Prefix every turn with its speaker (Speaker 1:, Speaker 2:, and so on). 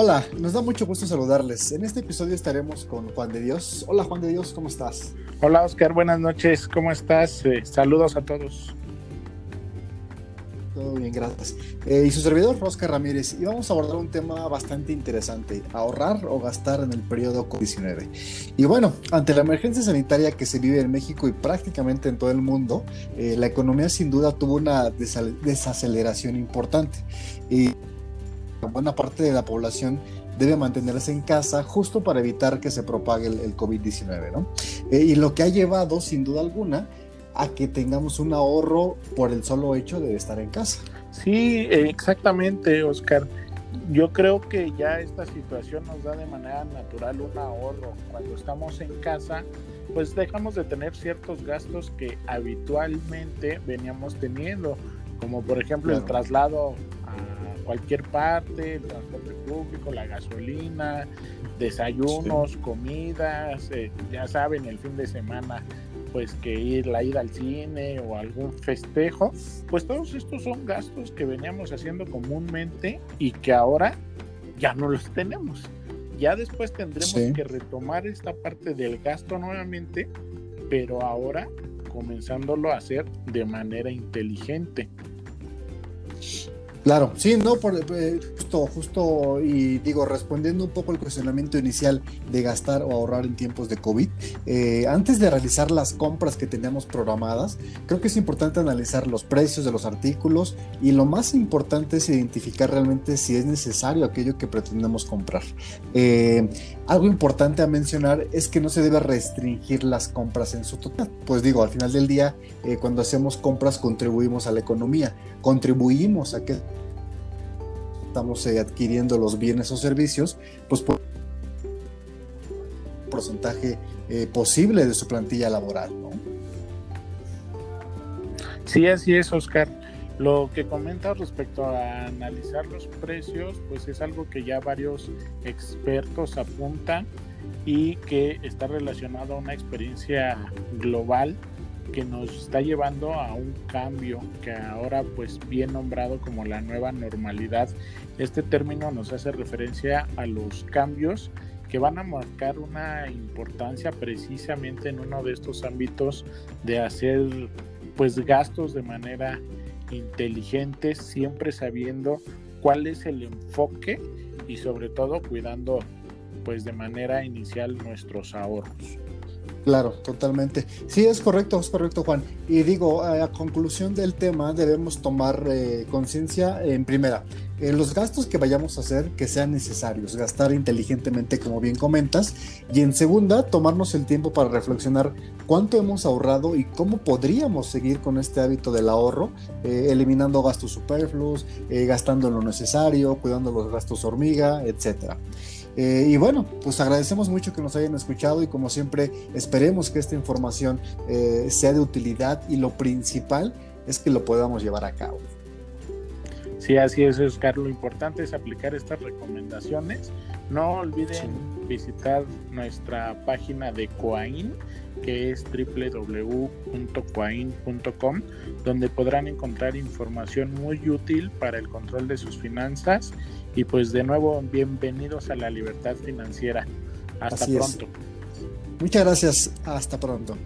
Speaker 1: Hola, nos da mucho gusto saludarles. En este episodio estaremos con Juan de Dios. Hola Juan de Dios, ¿cómo estás?
Speaker 2: Hola Oscar, buenas noches, ¿cómo estás? Eh, saludos a todos.
Speaker 1: Todo bien, gracias. Eh, y su servidor, Oscar Ramírez, y vamos a abordar un tema bastante interesante, ahorrar o gastar en el periodo COVID-19. Y bueno, ante la emergencia sanitaria que se vive en México y prácticamente en todo el mundo, eh, la economía sin duda tuvo una desaceleración importante. Y buena parte de la población debe mantenerse en casa justo para evitar que se propague el, COVID-19, ¿no? Eh, y lo que ha llevado, sin duda alguna, a que tengamos un ahorro por el solo hecho de estar en casa.
Speaker 2: Sí, exactamente, Oscar. Yo creo que ya esta situación nos da de manera natural un ahorro. Cuando estamos en casa, pues dejamos de tener ciertos gastos que habitualmente veníamos teniendo, como por ejemplo el traslado cualquier parte, el transporte público, la gasolina, desayunos, comidas, eh, ya saben, el fin de semana, pues que ir, la ida al cine o algún festejo, pues todos estos son gastos que veníamos haciendo comúnmente y que ahora ya no los tenemos. Ya después tendremos que retomar esta parte del gasto nuevamente, pero ahora comenzándolo a hacer de manera inteligente.
Speaker 1: Claro, sí, no, eh, justo, justo, y digo, respondiendo un poco al cuestionamiento inicial de gastar o ahorrar en tiempos de COVID, eh, antes de realizar las compras que teníamos programadas, creo que es importante analizar los precios de los artículos y lo más importante es identificar realmente si es necesario aquello que pretendemos comprar. Eh, algo importante a mencionar es que no se debe restringir las compras en su total. Pues digo, al final del día, cuando hacemos compras contribuimos a la economía, contribuimos a que estamos eh, adquiriendo los bienes o servicios, pues por porcentaje eh, posible de su plantilla laboral, ¿no?
Speaker 2: Sí, así es, Oscar. Lo que comenta respecto a analizar los precios, pues es algo que ya varios expertos apuntan y que está relacionado a una experiencia global que nos está llevando a un cambio que ahora pues bien nombrado como la nueva normalidad. Este término nos hace referencia a los cambios que van a marcar una importancia precisamente en uno de estos ámbitos de hacer pues gastos de manera inteligente, siempre sabiendo cuál es el enfoque y sobre todo cuidando pues de manera inicial nuestros ahorros.
Speaker 1: Claro, totalmente. Sí, es correcto, es correcto, Juan. Y digo, a conclusión del tema, debemos tomar eh, conciencia en primera, en los gastos que vayamos a hacer que sean necesarios, gastar inteligentemente, como bien comentas. Y en segunda, tomarnos el tiempo para reflexionar cuánto hemos ahorrado y cómo podríamos seguir con este hábito del ahorro, eh, eliminando gastos superfluos, eh, gastando lo necesario, cuidando los gastos hormiga, etcétera. Eh, y bueno, pues agradecemos mucho que nos hayan escuchado y como siempre esperemos que esta información eh, sea de utilidad y lo principal es que lo podamos llevar a cabo.
Speaker 2: Sí, así es, Oscar. Lo importante es aplicar estas recomendaciones. No olviden visitar nuestra página de Coain, que es www.coain.com, donde podrán encontrar información muy útil para el control de sus finanzas y pues de nuevo, bienvenidos a la libertad financiera. Hasta pronto.
Speaker 1: Muchas gracias. Hasta pronto.